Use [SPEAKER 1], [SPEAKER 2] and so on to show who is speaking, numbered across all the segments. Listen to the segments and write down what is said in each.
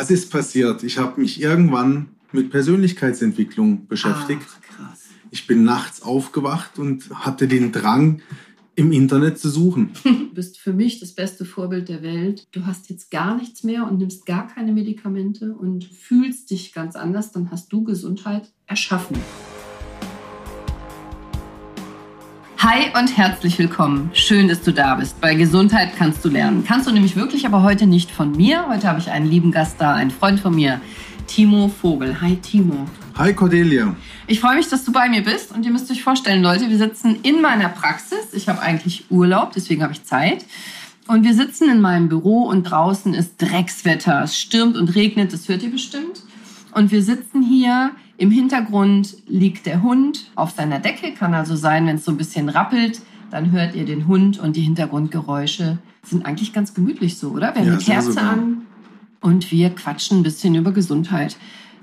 [SPEAKER 1] Was ist passiert? Ich habe mich irgendwann mit Persönlichkeitsentwicklung beschäftigt.
[SPEAKER 2] Ach, krass.
[SPEAKER 1] Ich bin nachts aufgewacht und hatte den Drang, im Internet zu suchen.
[SPEAKER 2] Du bist für mich das beste Vorbild der Welt. Du hast jetzt gar nichts mehr und nimmst gar keine Medikamente und fühlst dich ganz anders, dann hast du Gesundheit erschaffen. Hi und herzlich willkommen. Schön, dass du da bist. Bei Gesundheit kannst du lernen. Kannst du nämlich wirklich, aber heute nicht von mir. Heute habe ich einen lieben Gast da, einen Freund von mir, Timo Vogel. Hi Timo.
[SPEAKER 1] Hi Cordelia.
[SPEAKER 2] Ich freue mich, dass du bei mir bist und ihr müsst euch vorstellen, Leute, wir sitzen in meiner Praxis. Ich habe eigentlich Urlaub, deswegen habe ich Zeit. Und wir sitzen in meinem Büro und draußen ist Dreckswetter. Es stürmt und regnet, das hört ihr bestimmt. Und wir sitzen hier. Im Hintergrund liegt der Hund auf seiner Decke. Kann also sein, wenn es so ein bisschen rappelt, dann hört ihr den Hund und die Hintergrundgeräusche sind eigentlich ganz gemütlich so, oder? Wir haben
[SPEAKER 1] Ja, sehr
[SPEAKER 2] Kerze an und wir quatschen ein bisschen über Gesundheit.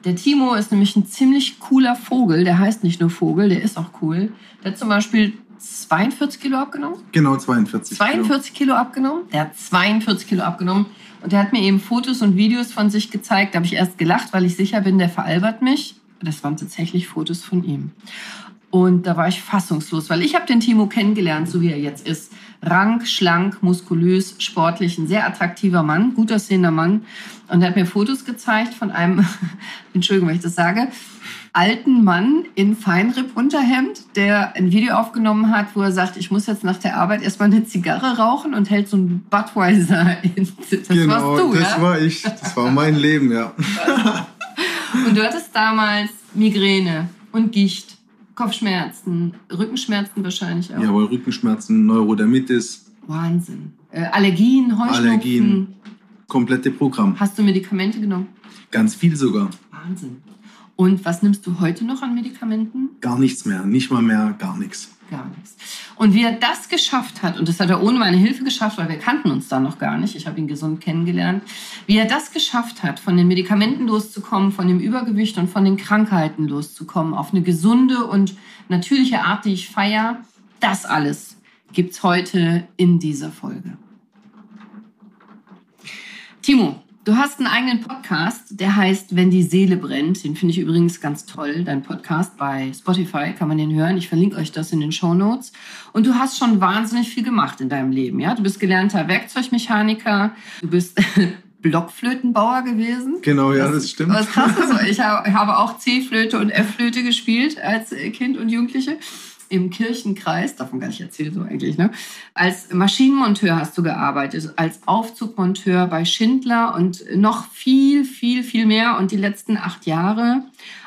[SPEAKER 2] Der Timo ist nämlich ein ziemlich cooler Vogel. Der heißt nicht nur Vogel, der ist auch cool. Der hat zum Beispiel 42 Kilo abgenommen.
[SPEAKER 1] Genau 42. Kilo.
[SPEAKER 2] 42 Kilo abgenommen. Der hat 42 Kilo abgenommen. Und der hat mir eben Fotos und Videos von sich gezeigt. Da habe ich erst gelacht, weil ich sicher bin, der veralbert mich. Das waren tatsächlich Fotos von ihm. Und da war ich fassungslos, weil ich habe den Timo kennengelernt, so wie er jetzt ist. Rank, schlank, muskulös, sportlich, ein sehr attraktiver Mann, gut aussehender Mann. Und er hat mir Fotos gezeigt von einem, Entschuldigung, wenn ich das sage, alten Mann in Feinripp-Unterhemd, der ein Video aufgenommen hat, wo er sagt, ich muss jetzt nach der Arbeit erstmal eine Zigarre rauchen und hält so ein Budweiser in. Das
[SPEAKER 1] genau,
[SPEAKER 2] warst du,
[SPEAKER 1] das
[SPEAKER 2] ja?
[SPEAKER 1] war ich. Das war mein Leben, ja.
[SPEAKER 2] Und du hattest damals Migräne und Gicht, Kopfschmerzen, Rückenschmerzen wahrscheinlich auch.
[SPEAKER 1] Jawohl, Rückenschmerzen, Neurodermitis,
[SPEAKER 2] Wahnsinn. Äh, Allergien, Heuschnupfen.
[SPEAKER 1] Allergien. komplette Programm.
[SPEAKER 2] Hast du Medikamente genommen?
[SPEAKER 1] Ganz viel sogar.
[SPEAKER 2] Wahnsinn. Und was nimmst du heute noch an Medikamenten?
[SPEAKER 1] Gar nichts mehr. Nicht mal mehr, gar nichts.
[SPEAKER 2] Gar nichts. Und wie er das geschafft hat, und das hat er ohne meine Hilfe geschafft, weil wir kannten uns da noch gar nicht, ich habe ihn gesund kennengelernt, wie er das geschafft hat, von den Medikamenten loszukommen, von dem Übergewicht und von den Krankheiten loszukommen, auf eine gesunde und natürliche Art, die ich feiere, das alles gibt's heute in dieser Folge. Timo, du hast einen eigenen Podcast, der heißt Wenn die Seele brennt. Den finde ich übrigens ganz toll, dein Podcast bei Spotify, kann man den hören. Ich verlinke euch das in den Show Notes. Und du hast schon wahnsinnig viel gemacht in deinem Leben. Ja? Du bist gelernter Werkzeugmechaniker, du bist Blockflötenbauer gewesen.
[SPEAKER 1] Genau, ja, das stimmt.
[SPEAKER 2] Was krass ist, ich habe habe auch C-Flöte und F-Flöte gespielt als Kind und Jugendliche im Kirchenkreis, davon gar nicht erzählt so eigentlich, ne? Als Maschinenmonteur hast du gearbeitet, als Aufzugmonteur bei Schindler und noch viel, viel, viel mehr und die letzten acht Jahre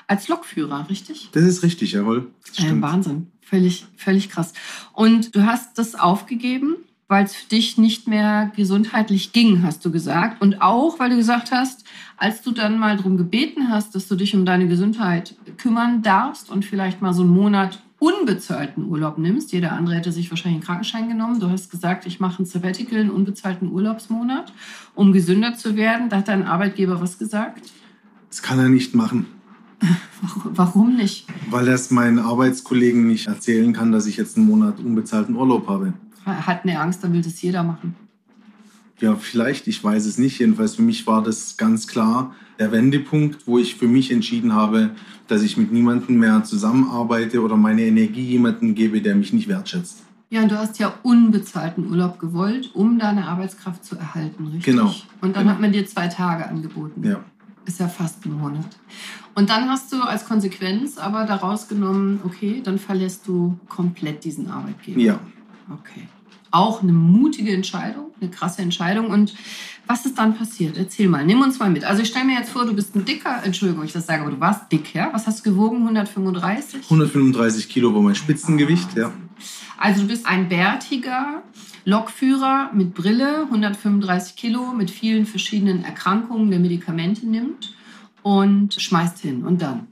[SPEAKER 2] als Lokführer, richtig?
[SPEAKER 1] Das ist richtig, jawohl. Stimmt.
[SPEAKER 2] Wahnsinn. Völlig, völlig krass. Und du hast das aufgegeben, weil es für dich nicht mehr gesundheitlich ging, hast du gesagt. Und auch, weil du gesagt hast, als du dann mal darum gebeten hast, dass du dich um deine Gesundheit kümmern darfst und vielleicht mal so einen Monat unbezahlten Urlaub nimmst. Jeder andere hätte sich wahrscheinlich einen Krankenschein genommen. Du hast gesagt, ich mache ein Sabbatical, einen unbezahlten Urlaubsmonat, um gesünder zu werden. Da hat dein Arbeitgeber was gesagt.
[SPEAKER 1] Das kann er nicht machen,
[SPEAKER 2] Warum- Warum nicht?
[SPEAKER 1] weil er es meinen Arbeitskollegen nicht erzählen kann, dass ich jetzt einen Monat unbezahlten Urlaub habe.
[SPEAKER 2] Hat eine Angst, dann will das jeder machen.
[SPEAKER 1] Ja, vielleicht, ich weiß es nicht. Jedenfalls für mich war das ganz klar der Wendepunkt, wo ich für mich entschieden habe, dass ich mit niemandem mehr zusammenarbeite oder meine Energie jemandem gebe, der mich nicht wertschätzt.
[SPEAKER 2] Ja, und du hast ja unbezahlten Urlaub gewollt, um deine Arbeitskraft zu erhalten, richtig?
[SPEAKER 1] Genau.
[SPEAKER 2] Und dann
[SPEAKER 1] Genau.
[SPEAKER 2] hat man dir zwei Tage angeboten.
[SPEAKER 1] Ja,
[SPEAKER 2] Ist ja fast ein Monat. Und dann hast du als Konsequenz aber daraus genommen, okay, dann verlässt du komplett diesen Arbeitgeber.
[SPEAKER 1] ja.
[SPEAKER 2] Okay. Auch eine mutige Entscheidung, eine krasse Entscheidung. Und was ist dann passiert? Erzähl mal, nimm uns mal mit. Also ich stelle mir jetzt vor, du bist ein dicker, Entschuldigung, ich das sage, aber du warst dick, ja? Was hast du gewogen? 135?
[SPEAKER 1] 135 Kilo war mein Spitzengewicht, ja.
[SPEAKER 2] Also du bist ein bärtiger Lokführer mit Brille, 135 Kilo, mit vielen verschiedenen Erkrankungen, der Medikamente nimmt und schmeißt hin. Und dann?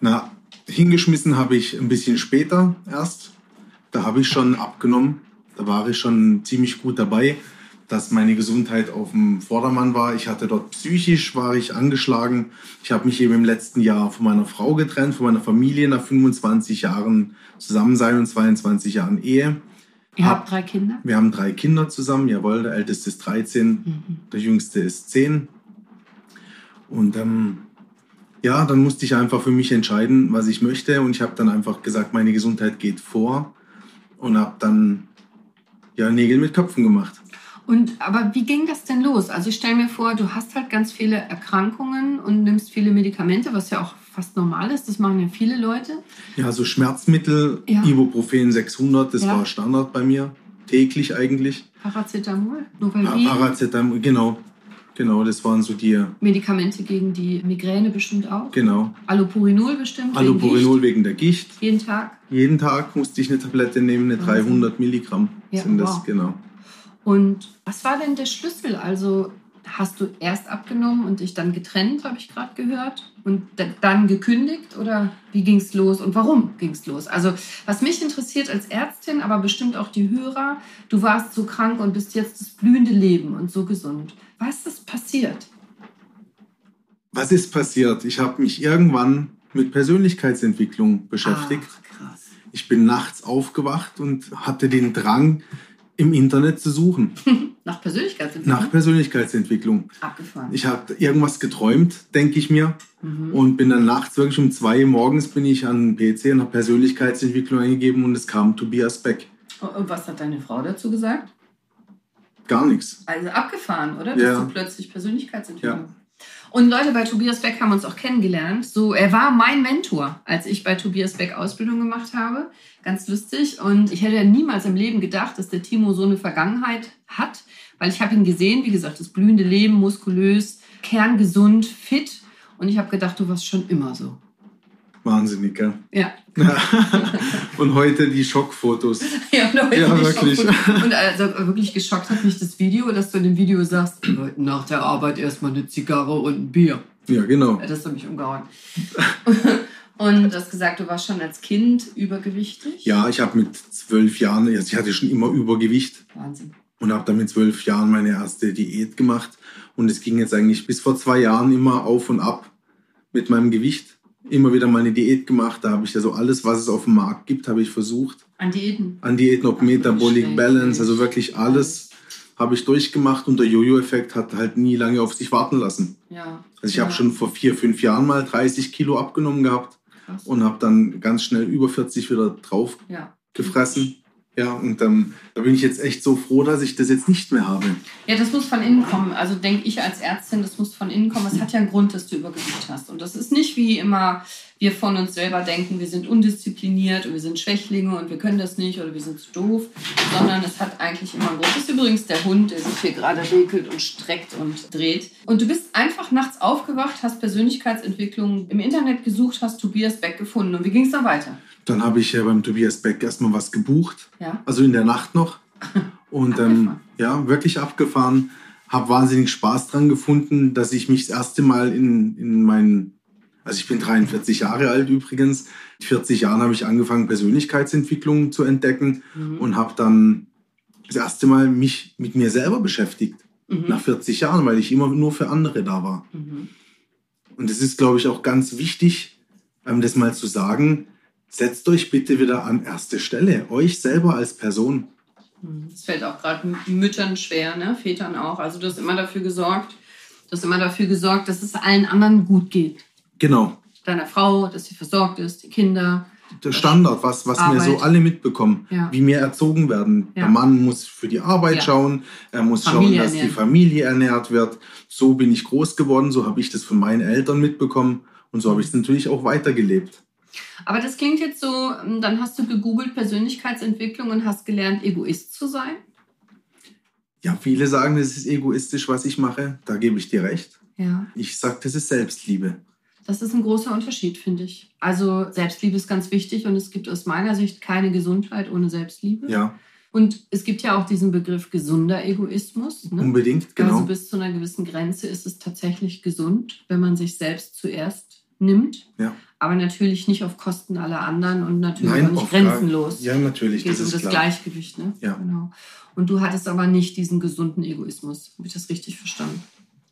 [SPEAKER 1] Na, hingeschmissen habe ich ein bisschen später erst. Da habe ich schon abgenommen. Da war ich schon ziemlich gut dabei, dass meine Gesundheit auf dem Vordermann war. Ich hatte dort psychisch, war ich angeschlagen. Ich habe mich eben im letzten Jahr von meiner Frau getrennt, von meiner Familie nach 25 Jahren Zusammensein und 22 Jahren Ehe.
[SPEAKER 2] Ihr
[SPEAKER 1] Hab-
[SPEAKER 2] habt drei Kinder?
[SPEAKER 1] Wir haben drei Kinder zusammen, jawohl, der älteste ist 13,
[SPEAKER 2] Mhm.
[SPEAKER 1] der jüngste ist 10. Und ähm, ja, dann musste ich einfach für mich entscheiden, was ich möchte. Und ich habe dann einfach gesagt, meine Gesundheit geht vor. Und habe dann ja, Nägel mit Köpfen gemacht.
[SPEAKER 2] Und aber wie ging das denn los? Also ich stelle mir vor, du hast halt ganz viele Erkrankungen und nimmst viele Medikamente, was ja auch fast normal ist. Das machen ja viele Leute.
[SPEAKER 1] Ja, so Schmerzmittel, ja. Ibuprofen 600, das ja. war Standard bei mir. Täglich eigentlich.
[SPEAKER 2] Paracetamol, Novalgin.
[SPEAKER 1] Paracetamol, genau. Genau, das waren so die.
[SPEAKER 2] Medikamente gegen die Migräne bestimmt auch.
[SPEAKER 1] Genau.
[SPEAKER 2] Allopurinol bestimmt.
[SPEAKER 1] Allopurinol wegen, wegen der Gicht.
[SPEAKER 2] Jeden Tag.
[SPEAKER 1] Jeden Tag musste ich eine Tablette nehmen, eine Wahnsinn. 300 Milligramm ja, sind das, wow. genau.
[SPEAKER 2] Und was war denn der Schlüssel? Also hast du erst abgenommen und dich dann getrennt, habe ich gerade gehört, und dann gekündigt oder wie ging es los und warum ging es los? Also was mich interessiert als Ärztin, aber bestimmt auch die Hörer, du warst so krank und bist jetzt das blühende Leben und so gesund. Was ist passiert?
[SPEAKER 1] Was ist passiert? Ich habe mich irgendwann mit Persönlichkeitsentwicklung beschäftigt. Ach. Ich bin nachts aufgewacht und hatte den Drang, im Internet zu suchen.
[SPEAKER 2] Nach Persönlichkeitsentwicklung?
[SPEAKER 1] Nach Persönlichkeitsentwicklung.
[SPEAKER 2] Abgefahren.
[SPEAKER 1] Ich habe irgendwas geträumt, denke ich mir. Mhm. Und bin dann nachts wirklich um zwei Uhr morgens bin ich an den PC und habe Persönlichkeitsentwicklung eingegeben und es kam Tobias Beck.
[SPEAKER 2] Und was hat deine Frau dazu gesagt?
[SPEAKER 1] Gar nichts.
[SPEAKER 2] Also abgefahren, oder? Dass ja. du plötzlich Persönlichkeitsentwicklung. Ja. Und Leute, bei Tobias Beck haben uns auch kennengelernt. So, er war mein Mentor, als ich bei Tobias Beck Ausbildung gemacht habe. Ganz lustig. Und ich hätte niemals im Leben gedacht, dass der Timo so eine Vergangenheit hat, weil ich habe ihn gesehen, wie gesagt, das blühende Leben, muskulös, kerngesund, fit. Und ich habe gedacht, du warst schon immer so.
[SPEAKER 1] Wahnsinnig, gell?
[SPEAKER 2] Ja.
[SPEAKER 1] und heute die Schockfotos.
[SPEAKER 2] Ja, und heute ja, die wirklich. Schockfotos. Und also wirklich geschockt hat mich das Video, dass du in dem Video sagst, nach der Arbeit erstmal eine Zigarre und ein Bier.
[SPEAKER 1] Ja, genau.
[SPEAKER 2] Das hat mich umgehauen. Und du hast gesagt, du warst schon als Kind übergewichtig?
[SPEAKER 1] Ja, ich habe mit zwölf Jahren, also ich hatte schon immer Übergewicht.
[SPEAKER 2] Wahnsinn.
[SPEAKER 1] Und habe dann mit zwölf Jahren meine erste Diät gemacht. Und es ging jetzt eigentlich bis vor zwei Jahren immer auf und ab mit meinem Gewicht immer wieder mal eine Diät gemacht. Da habe ich ja so alles, was es auf dem Markt gibt, habe ich versucht.
[SPEAKER 2] An Diäten?
[SPEAKER 1] An Diäten, ob Metabolic Balance, also wirklich alles habe ich durchgemacht und der Jojo-Effekt hat halt nie lange auf sich warten lassen.
[SPEAKER 2] Ja.
[SPEAKER 1] Also ich
[SPEAKER 2] ja.
[SPEAKER 1] habe schon vor vier, fünf Jahren mal 30 Kilo abgenommen gehabt Krass. und habe dann ganz schnell über 40 wieder drauf
[SPEAKER 2] ja.
[SPEAKER 1] gefressen. Ja, und ähm, da bin ich jetzt echt so froh, dass ich das jetzt nicht mehr habe.
[SPEAKER 2] Ja, das muss von innen kommen. Also denke ich als Ärztin, das von innen kommen. Es hat ja einen Grund, dass du Übergewicht hast. Und das ist nicht wie immer wir von uns selber denken, wir sind undiszipliniert und wir sind Schwächlinge und wir können das nicht oder wir sind zu doof, sondern es hat eigentlich immer einen Grund. Das ist übrigens der Hund, der sich hier gerade regelt und streckt und dreht. Und du bist einfach nachts aufgewacht, hast Persönlichkeitsentwicklung im Internet gesucht, hast Tobias Beck gefunden. Und wie ging es dann weiter?
[SPEAKER 1] Dann habe ich ja beim Tobias Beck erstmal was gebucht.
[SPEAKER 2] Ja.
[SPEAKER 1] Also in der Nacht noch. Und ähm, ja, wirklich abgefahren. Habe wahnsinnig Spaß dran gefunden, dass ich mich das erste Mal in, in meinen, also ich bin 43 Jahre alt übrigens. Mit 40 Jahren habe ich angefangen, Persönlichkeitsentwicklung zu entdecken mhm. und habe dann das erste Mal mich mit mir selber beschäftigt. Mhm. Nach 40 Jahren, weil ich immer nur für andere da war. Mhm. Und es ist, glaube ich, auch ganz wichtig, das mal zu sagen, setzt euch bitte wieder an erste Stelle, euch selber als Person.
[SPEAKER 2] Das fällt auch gerade Müttern schwer, ne? Vätern auch. Also du hast immer dafür gesorgt, du hast immer dafür gesorgt, dass es allen anderen gut geht.
[SPEAKER 1] Genau.
[SPEAKER 2] Deiner Frau, dass sie versorgt ist, die Kinder.
[SPEAKER 1] Der Standard, was, was wir so alle mitbekommen, ja. wie wir erzogen werden. Ja. Der Mann muss für die Arbeit ja. schauen, er muss Familie schauen, dass ernähren. die Familie ernährt wird. So bin ich groß geworden, so habe ich das von meinen Eltern mitbekommen und so habe ich es natürlich auch weitergelebt.
[SPEAKER 2] Aber das klingt jetzt so, ähm, dann hast du gegoogelt Persönlichkeitsentwicklung und hast gelernt, Egoist zu sein?
[SPEAKER 1] Ja, viele sagen, es ist egoistisch, was ich mache. Da gebe ich dir recht.
[SPEAKER 2] Ja.
[SPEAKER 1] Ich sage, das ist Selbstliebe.
[SPEAKER 2] Das ist ein großer Unterschied, finde ich. Also Selbstliebe ist ganz wichtig und es gibt aus meiner Sicht keine Gesundheit ohne Selbstliebe.
[SPEAKER 1] Ja.
[SPEAKER 2] Und es gibt ja auch diesen Begriff gesunder Egoismus.
[SPEAKER 1] Ne? Unbedingt, genau.
[SPEAKER 2] Also bis zu einer gewissen Grenze ist es tatsächlich gesund, wenn man sich selbst zuerst nimmt.
[SPEAKER 1] Ja
[SPEAKER 2] aber natürlich nicht auf Kosten aller anderen und natürlich Nein, auch nicht grenzenlos.
[SPEAKER 1] Ja, natürlich.
[SPEAKER 2] Geht das um das klar. Gleichgewicht, ne?
[SPEAKER 1] Ja.
[SPEAKER 2] Genau. Und du hattest aber nicht diesen gesunden Egoismus. Habe ich das richtig verstanden?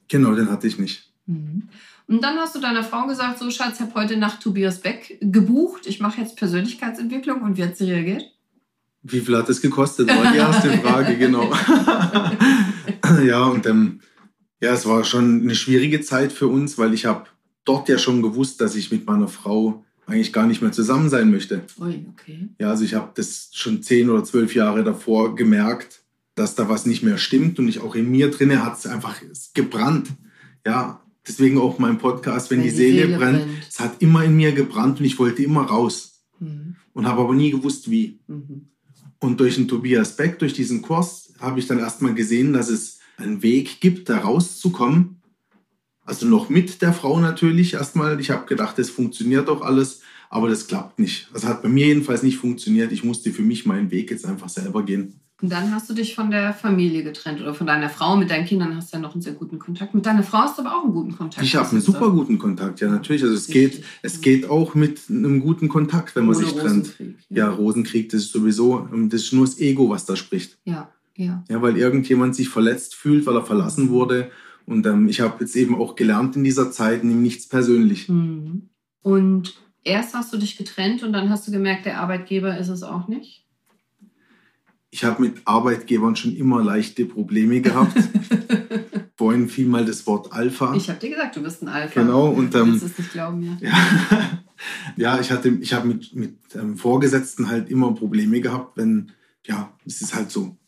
[SPEAKER 1] Genau, den hatte ich nicht.
[SPEAKER 2] Mhm. Und dann hast du deiner Frau gesagt, so Schatz, ich habe heute Nacht Tobias Beck gebucht. Ich mache jetzt Persönlichkeitsentwicklung. Und wie hat sie reagiert?
[SPEAKER 1] Wie viel hat es gekostet? War die erste Frage, genau. ja, und ähm, Ja, es war schon eine schwierige Zeit für uns, weil ich habe dort ja schon gewusst, dass ich mit meiner Frau eigentlich gar nicht mehr zusammen sein möchte.
[SPEAKER 2] Ui, okay.
[SPEAKER 1] Ja, also ich habe das schon zehn oder zwölf Jahre davor gemerkt, dass da was nicht mehr stimmt und ich auch in mir drinne hat es einfach gebrannt. Ja, deswegen auch mein Podcast, wenn, wenn die, Seele, Seele brennt, brennt, es hat immer in mir gebrannt und ich wollte immer raus mhm. und habe aber nie gewusst, wie. Mhm. Und durch den Tobias Beck, durch diesen Kurs, habe ich dann erstmal gesehen, dass es einen Weg gibt, da rauszukommen also noch mit der Frau natürlich erstmal. Ich habe gedacht, das funktioniert doch alles, aber das klappt nicht. Das hat bei mir jedenfalls nicht funktioniert. Ich musste für mich meinen Weg jetzt einfach selber gehen.
[SPEAKER 2] Und dann hast du dich von der Familie getrennt oder von deiner Frau. Mit deinen Kindern hast du ja noch einen sehr guten Kontakt. Mit deiner Frau hast du aber auch einen guten Kontakt.
[SPEAKER 1] Ich habe einen super guten Kontakt, ja natürlich. Also es geht, es geht auch mit einem guten Kontakt, wenn man Ohne sich trennt. Rosenkrieg, ja. ja, Rosenkrieg, das ist sowieso, das ist nur das Ego, was da spricht.
[SPEAKER 2] Ja, ja.
[SPEAKER 1] Ja, weil irgendjemand sich verletzt fühlt, weil er verlassen wurde und ähm, ich habe jetzt eben auch gelernt in dieser Zeit, nimm nichts persönlich.
[SPEAKER 2] Mhm. Und erst hast du dich getrennt und dann hast du gemerkt, der Arbeitgeber ist es auch nicht?
[SPEAKER 1] Ich habe mit Arbeitgebern schon immer leichte Probleme gehabt. Vorhin fiel mal das Wort Alpha.
[SPEAKER 2] Ich habe dir gesagt, du bist ein Alpha.
[SPEAKER 1] Genau. Und, ähm,
[SPEAKER 2] du es nicht glauben, ja.
[SPEAKER 1] ja. ja, ich hatte, ich habe mit, mit ähm, Vorgesetzten halt immer Probleme gehabt, wenn, ja, es ist halt so.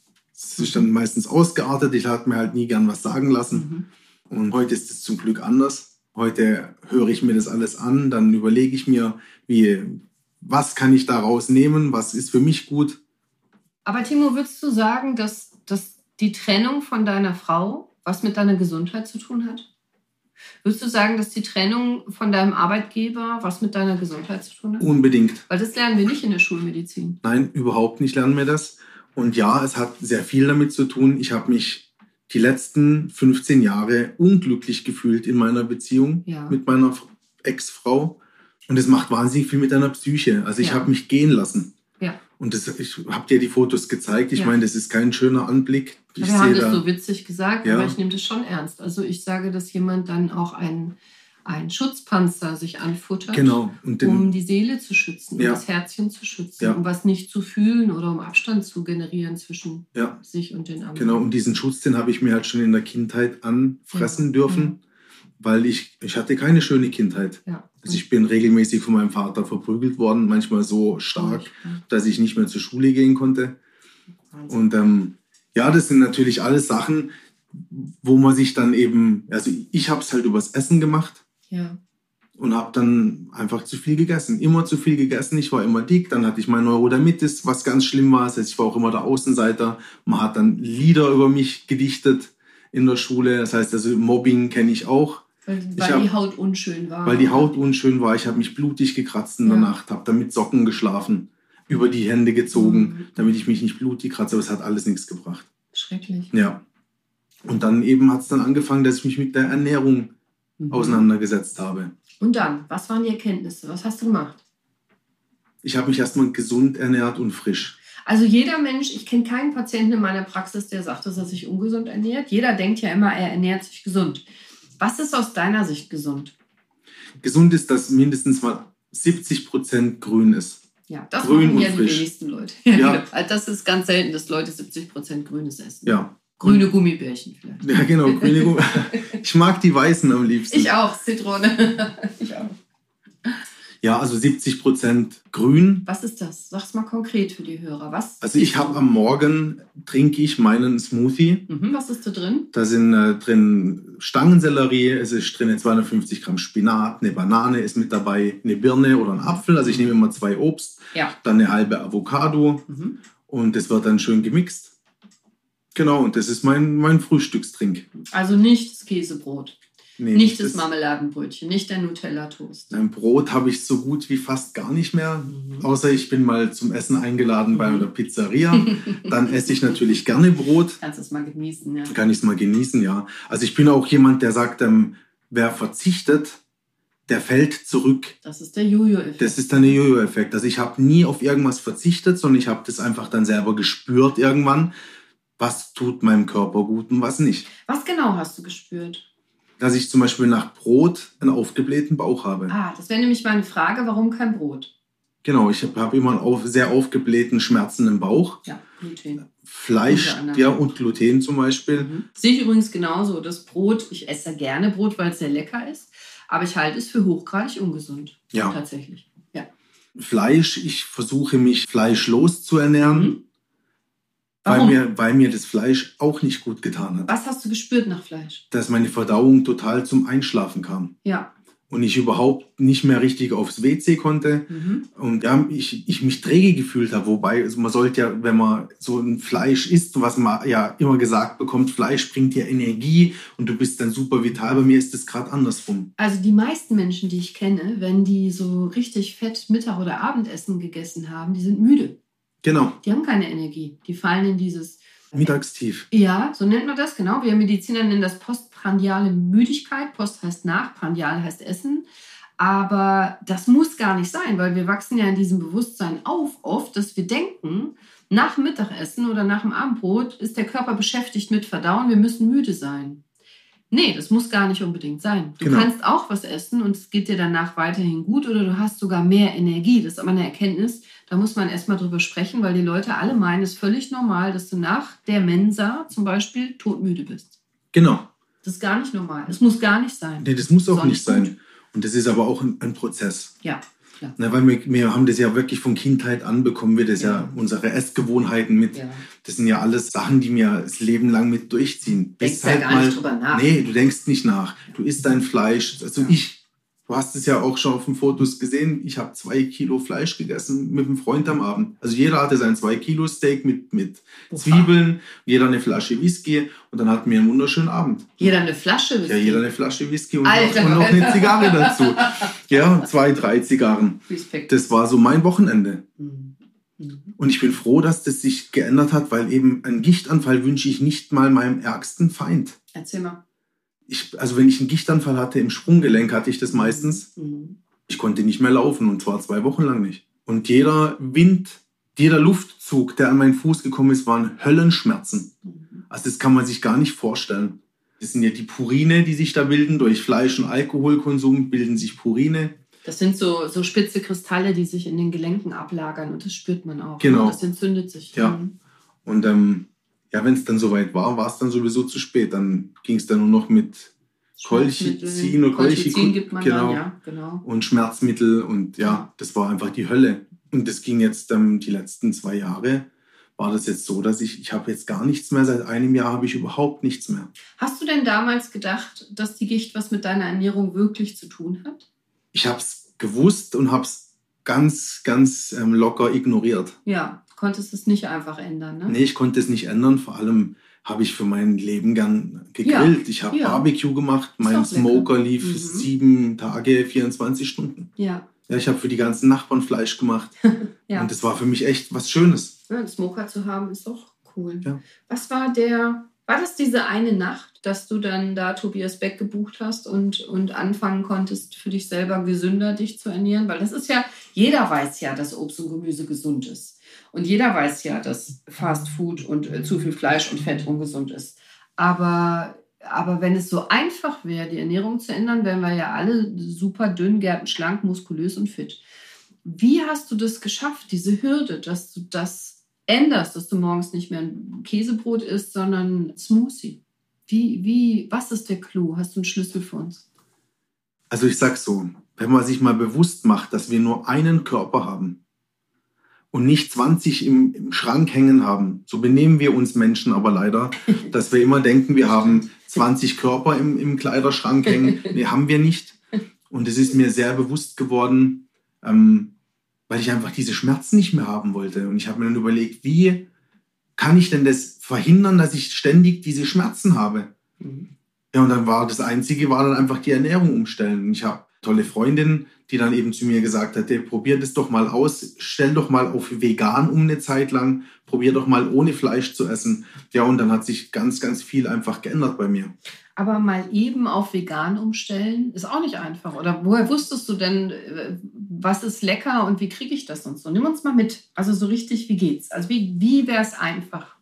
[SPEAKER 1] Es ist dann meistens ausgeartet. Ich habe mir halt nie gern was sagen lassen. Mhm. Und heute ist es zum Glück anders. Heute höre ich mir das alles an, dann überlege ich mir, wie, was kann ich daraus nehmen, was ist für mich gut.
[SPEAKER 2] Aber Timo, würdest du sagen, dass, dass die Trennung von deiner Frau was mit deiner Gesundheit zu tun hat? Würdest du sagen, dass die Trennung von deinem Arbeitgeber was mit deiner Gesundheit zu tun hat?
[SPEAKER 1] Unbedingt.
[SPEAKER 2] Weil das lernen wir nicht in der Schulmedizin.
[SPEAKER 1] Nein, überhaupt nicht lernen wir das. Und ja, es hat sehr viel damit zu tun. Ich habe mich die letzten 15 Jahre unglücklich gefühlt in meiner Beziehung ja. mit meiner Ex-Frau. Und es macht wahnsinnig viel mit deiner Psyche. Also ich ja. habe mich gehen lassen.
[SPEAKER 2] Ja.
[SPEAKER 1] Und das, ich habe dir die Fotos gezeigt. Ich ja. meine, das ist kein schöner Anblick.
[SPEAKER 2] Ich Wir haben das da, so witzig gesagt, aber ich nehme das schon ernst. Also ich sage, dass jemand dann auch einen ein Schutzpanzer sich anfuttert,
[SPEAKER 1] genau.
[SPEAKER 2] den, um die Seele zu schützen, ja. um das Herzchen zu schützen, ja. um was nicht zu fühlen oder um Abstand zu generieren zwischen ja. sich und den anderen.
[SPEAKER 1] Genau, und diesen Schutz, den habe ich mir halt schon in der Kindheit anfressen dürfen, weil ich, ich hatte keine schöne Kindheit. Also ich bin regelmäßig von meinem Vater verprügelt worden, manchmal so stark, dass ich nicht mehr zur Schule gehen konnte. Wahnsinn. Und ähm, ja, das sind natürlich alles Sachen, wo man sich dann eben, also ich habe es halt übers Essen gemacht.
[SPEAKER 2] Ja.
[SPEAKER 1] Und habe dann einfach zu viel gegessen. Immer zu viel gegessen. Ich war immer dick. Dann hatte ich mein Neurodermitis, was ganz schlimm war. Das heißt, ich war auch immer der Außenseiter. Man hat dann Lieder über mich gedichtet in der Schule. Das heißt, also Mobbing kenne ich auch.
[SPEAKER 2] Weil, weil hab, die Haut unschön war.
[SPEAKER 1] Weil die Haut unschön war. Ich habe mich blutig gekratzt in der ja. Nacht, habe dann mit Socken geschlafen, über die Hände gezogen, mhm. damit ich mich nicht blutig kratze. Aber es hat alles nichts gebracht.
[SPEAKER 2] Schrecklich.
[SPEAKER 1] Ja. Und dann eben hat es dann angefangen, dass ich mich mit der Ernährung mhm. auseinandergesetzt habe.
[SPEAKER 2] Und dann, was waren die Erkenntnisse? Was hast du gemacht?
[SPEAKER 1] Ich habe mich erstmal gesund ernährt und frisch.
[SPEAKER 2] Also jeder Mensch, ich kenne keinen Patienten in meiner Praxis, der sagt, dass er sich ungesund ernährt. Jeder denkt ja immer, er ernährt sich gesund. Was ist aus deiner Sicht gesund?
[SPEAKER 1] Gesund ist, dass mindestens mal 70 Prozent grün ist.
[SPEAKER 2] Ja, das grün machen ja die wenigsten Leute. Ja. das ist ganz selten, dass Leute 70 Prozent Grünes essen.
[SPEAKER 1] Ja,
[SPEAKER 2] Grüne Gummibärchen vielleicht.
[SPEAKER 1] Ja, genau, grüne Gummibärchen. Ich mag die weißen am liebsten.
[SPEAKER 2] Ich auch, Zitrone. ich auch.
[SPEAKER 1] Ja, also 70 Prozent grün.
[SPEAKER 2] Was ist das? Sag's mal konkret für die Hörer. Was
[SPEAKER 1] also ich habe am Morgen trinke ich meinen Smoothie.
[SPEAKER 2] Mhm, was ist da drin?
[SPEAKER 1] Da sind äh, drin Stangensellerie, es ist drin 250 Gramm Spinat, eine Banane ist mit dabei, eine Birne oder ein Apfel. Also ich nehme immer zwei Obst,
[SPEAKER 2] ja.
[SPEAKER 1] dann eine halbe Avocado mhm. und das wird dann schön gemixt. Genau, und das ist mein, mein Frühstückstrink.
[SPEAKER 2] Also nicht das Käsebrot. Nee, nicht das, das Marmeladenbrötchen, nicht der Nutella-Toast.
[SPEAKER 1] Ein Brot habe ich so gut wie fast gar nicht mehr. Mhm. Außer ich bin mal zum Essen eingeladen mhm. bei einer Pizzeria. Dann esse ich natürlich gerne Brot.
[SPEAKER 2] Kannst du es mal genießen, ja.
[SPEAKER 1] Kann ich es mal genießen, ja. Also ich bin auch jemand, der sagt, ähm, wer verzichtet, der fällt zurück.
[SPEAKER 2] Das ist der Jojo-Effekt.
[SPEAKER 1] Das ist dann der Jojo-Effekt. Also ich habe nie auf irgendwas verzichtet, sondern ich habe das einfach dann selber gespürt irgendwann was tut meinem Körper gut und was nicht.
[SPEAKER 2] Was genau hast du gespürt?
[SPEAKER 1] Dass ich zum Beispiel nach Brot einen aufgeblähten Bauch habe.
[SPEAKER 2] Ah, das wäre nämlich meine Frage, warum kein Brot?
[SPEAKER 1] Genau, ich habe hab immer einen auf, sehr aufgeblähten, schmerzenden Bauch.
[SPEAKER 2] Ja, Gluten.
[SPEAKER 1] Fleisch, ja, und Gluten zum Beispiel.
[SPEAKER 2] Mhm. Sehe ich übrigens genauso. Das Brot, ich esse gerne Brot, weil es sehr lecker ist. Aber ich halte es für hochgradig ungesund.
[SPEAKER 1] Ja.
[SPEAKER 2] Tatsächlich. Ja.
[SPEAKER 1] Fleisch, ich versuche mich fleischlos zu ernähren,
[SPEAKER 2] Mhm.
[SPEAKER 1] Weil, mir, weil mir das Fleisch auch nicht gut getan hat.
[SPEAKER 2] Was hast du gespürt nach Fleisch?
[SPEAKER 1] Dass meine Verdauung total zum Einschlafen kam.
[SPEAKER 2] Ja.
[SPEAKER 1] Und ich überhaupt nicht mehr richtig aufs WC konnte.
[SPEAKER 2] Mhm.
[SPEAKER 1] Und ja, ich, ich mich träge gefühlt habe. Wobei, also man sollte ja, wenn man so ein Fleisch isst, was man ja immer gesagt bekommt, Fleisch bringt dir Energie und du bist dann super vital. Bei mir ist das gerade andersrum.
[SPEAKER 2] Also die meisten Menschen, die ich kenne, wenn die so richtig fett Mittag- oder Abendessen gegessen haben, die sind müde.
[SPEAKER 1] Genau,
[SPEAKER 2] Die haben keine Energie. Die fallen in dieses
[SPEAKER 1] Mittagstief.
[SPEAKER 2] Ja, so nennt man das, genau. Wir Mediziner nennen das postprandiale Müdigkeit. Post heißt nach, prandial heißt Essen. Aber das muss gar nicht sein, weil wir wachsen ja in diesem Bewusstsein auf, oft, dass wir denken, nach dem Mittagessen oder nach dem Abendbrot ist der Körper beschäftigt mit Verdauen, wir müssen müde sein. Nee, das muss gar nicht unbedingt sein. Du
[SPEAKER 1] Genau.
[SPEAKER 2] kannst auch was essen und es geht dir danach weiterhin gut oder du hast sogar mehr Energie. Das ist aber eine Erkenntnis, da muss man erstmal drüber sprechen, weil die Leute alle meinen, es ist völlig normal, dass du nach der Mensa zum Beispiel todmüde bist.
[SPEAKER 1] Genau.
[SPEAKER 2] Das ist gar nicht normal. Das muss gar nicht sein.
[SPEAKER 1] Nee, das muss auch nicht sein.
[SPEAKER 2] gut.
[SPEAKER 1] Und das ist aber auch ein, ein Prozess.
[SPEAKER 2] Ja, klar.
[SPEAKER 1] Na, weil wir, wir haben das ja wirklich von Kindheit an bekommen wir das ja,
[SPEAKER 2] Ja.
[SPEAKER 1] unsere Essgewohnheiten mit.
[SPEAKER 2] Ja.
[SPEAKER 1] Das sind ja alles Sachen, die wir das Leben lang mit durchziehen.
[SPEAKER 2] Denkst
[SPEAKER 1] Bis
[SPEAKER 2] ja gar nicht drüber nach.
[SPEAKER 1] Nee, du denkst nicht nach. Du isst dein Fleisch. Also ich, du hast es ja auch schon auf den Fotos gesehen. Ich habe zwei Kilo Fleisch gegessen mit einem Freund am Abend. Also jeder hatte sein zwei Kilo Steak mit, mit. Zwiebeln, jeder eine Flasche Whisky und dann hatten wir einen wunderschönen Abend.
[SPEAKER 2] Jeder eine Flasche.
[SPEAKER 1] Ja, jeder eine Flasche Whisky und,
[SPEAKER 2] Alter.
[SPEAKER 1] noch, und noch eine Zigarre dazu. Ja, zwei, drei Zigarren.
[SPEAKER 2] Respekt.
[SPEAKER 1] Das war so mein Wochenende.
[SPEAKER 2] Mhm. Mhm.
[SPEAKER 1] Und ich bin froh, dass das sich geändert hat, weil eben einen Gichtanfall wünsche ich nicht mal meinem ärgsten Feind.
[SPEAKER 2] Erzähl mal.
[SPEAKER 1] Ich, also wenn ich einen Gichtanfall hatte, im Sprunggelenk hatte ich das meistens.
[SPEAKER 2] Mhm.
[SPEAKER 1] Ich konnte nicht mehr laufen und zwar zwei Wochen lang nicht. Und jeder Wind, jeder Luftzug, der an meinen Fuß gekommen ist, waren Höllenschmerzen.
[SPEAKER 2] Mhm.
[SPEAKER 1] Also das kann man sich gar nicht vorstellen. Das sind ja die Purine, die sich da bilden. Durch Fleisch- und Alkoholkonsum bilden sich Purine.
[SPEAKER 2] Das sind so, so spitze Kristalle, die sich in den Gelenken ablagern und das spürt man auch.
[SPEAKER 1] Genau.
[SPEAKER 2] Ne? Das entzündet sich.
[SPEAKER 1] Ja.
[SPEAKER 2] Mhm.
[SPEAKER 1] Und ähm, ja, wenn es dann soweit war, war es dann sowieso zu spät. Dann ging es dann nur noch mit Colchicin oder Colchicin,
[SPEAKER 2] gibt man
[SPEAKER 1] genau.
[SPEAKER 2] dann, ja, genau.
[SPEAKER 1] und Schmerzmittel. Und ja, das war einfach die Hölle. Und das ging jetzt ähm, die letzten zwei Jahre. War das jetzt so, dass ich, ich habe jetzt gar nichts mehr. Seit einem Jahr habe ich überhaupt nichts mehr.
[SPEAKER 2] Hast du denn damals gedacht, dass die Gicht was mit deiner Ernährung wirklich zu tun hat?
[SPEAKER 1] Ich habe es gewusst und habe es ganz, ganz ähm, locker ignoriert.
[SPEAKER 2] Ja, konntest es nicht einfach ändern, ne?
[SPEAKER 1] Nee, ich konnte es nicht ändern. Vor allem habe ich für mein Leben gern gegrillt. ich habe
[SPEAKER 2] ja.
[SPEAKER 1] Barbecue gemacht. Mein
[SPEAKER 2] auch lecker.
[SPEAKER 1] Smoker lief
[SPEAKER 2] Mhm.
[SPEAKER 1] sieben Tage, 24 Stunden.
[SPEAKER 2] Ja.
[SPEAKER 1] Ja, ich habe für die ganzen Nachbarn Fleisch gemacht.
[SPEAKER 2] Ja.
[SPEAKER 1] Und das war für mich echt was Schönes.
[SPEAKER 2] ja, einen Smoker zu haben ist doch cool.
[SPEAKER 1] Ja.
[SPEAKER 2] Was war der, war das diese eine Nacht, dass du dann da Tobias Beck gebucht hast und, und anfangen konntest, für dich selber gesünder dich zu ernähren? Weil das ist ja, jeder weiß ja, dass Obst und Gemüse gesund ist. Und jeder weiß ja, dass Fast Food und äh, zu viel Fleisch und Fett ungesund ist. Aber, aber wenn es so einfach wäre, die Ernährung zu ändern, wären wir ja alle super dünn, gärtenschlank, muskulös und fit. Wie hast du das geschafft, diese Hürde, dass du das änderst, dass du morgens nicht mehr ein Käsebrot isst, sondern Smoothie? Wie, wie, was ist der Clou? Hast du einen Schlüssel für uns?
[SPEAKER 1] Also ich sag so, wenn man sich mal bewusst macht, dass wir nur einen Körper haben und nicht 20 im, im Schrank hängen haben, so benehmen wir uns Menschen aber leider, dass wir immer denken, wir haben 20 Körper im, im Kleiderschrank hängen. Nee, haben wir nicht. Und es ist mir sehr bewusst geworden, ähm, weil ich einfach diese Schmerzen nicht mehr haben wollte. Und ich habe mir dann überlegt, wie kann ich denn das verhindern, dass ich ständig diese Schmerzen habe? Ja, und dann war das Einzige, war dann einfach die Ernährung umstellen. Und ich habe tolle Freundin, die dann eben zu mir gesagt hat, probier das doch mal aus, stell doch mal auf vegan um eine Zeit lang, probier doch mal ohne Fleisch zu essen. Ja, und dann hat sich ganz, ganz viel einfach geändert bei mir.
[SPEAKER 2] Aber mal eben auf vegan umstellen, ist auch nicht einfach. Oder woher wusstest du denn, äh, was ist lecker und wie kriege ich das und so? Nimm uns mal mit. Also so richtig, wie geht's? Also wie, wie wäre es einfach?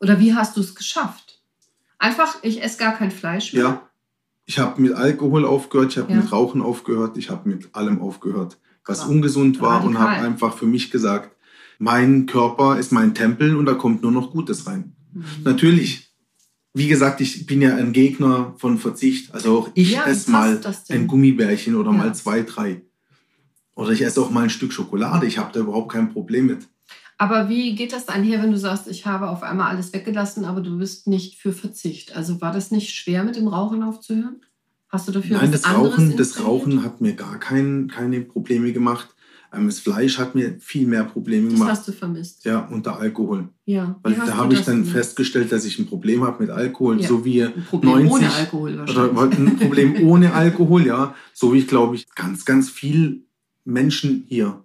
[SPEAKER 2] Oder wie hast du es geschafft? Einfach, ich esse gar kein Fleisch mehr.
[SPEAKER 1] Ja, ich habe mit Alkohol aufgehört, ich habe
[SPEAKER 2] Ja.
[SPEAKER 1] mit Rauchen aufgehört, ich habe mit allem aufgehört. was ungesund war und habe einfach für mich gesagt, mein Körper ist mein Tempel und da kommt nur noch Gutes rein. Mhm. Natürlich, wie gesagt, ich bin ja ein Gegner von Verzicht. Also auch ich ja, esse mal ein Gummibärchen oder ja. mal zwei, drei. Oder ich esse auch mal ein Stück Schokolade. Ich habe da überhaupt kein Problem mit.
[SPEAKER 2] Aber wie geht das einher, wenn du sagst, ich habe auf einmal alles weggelassen, aber du bist nicht für Verzicht? Also war das nicht schwer, mit dem Rauchen aufzuhören? Hast du dafür
[SPEAKER 1] Nein, das Rauchen, das Rauchen hat mir gar kein, keine Probleme gemacht. Ähm, das Fleisch hat mir viel mehr Probleme
[SPEAKER 2] das
[SPEAKER 1] gemacht.
[SPEAKER 2] Das hast du vermisst.
[SPEAKER 1] Ja, und der Alkohol. Ja. Weil da habe ich dann festgestellt, dass ich ein Problem habe mit Alkohol, ja. so wie ein Problem 90, ohne Alkohol wahrscheinlich. Oder ein Problem ohne Alkohol, ja. So wie ich glaube ich ganz, ganz viel Menschen hier,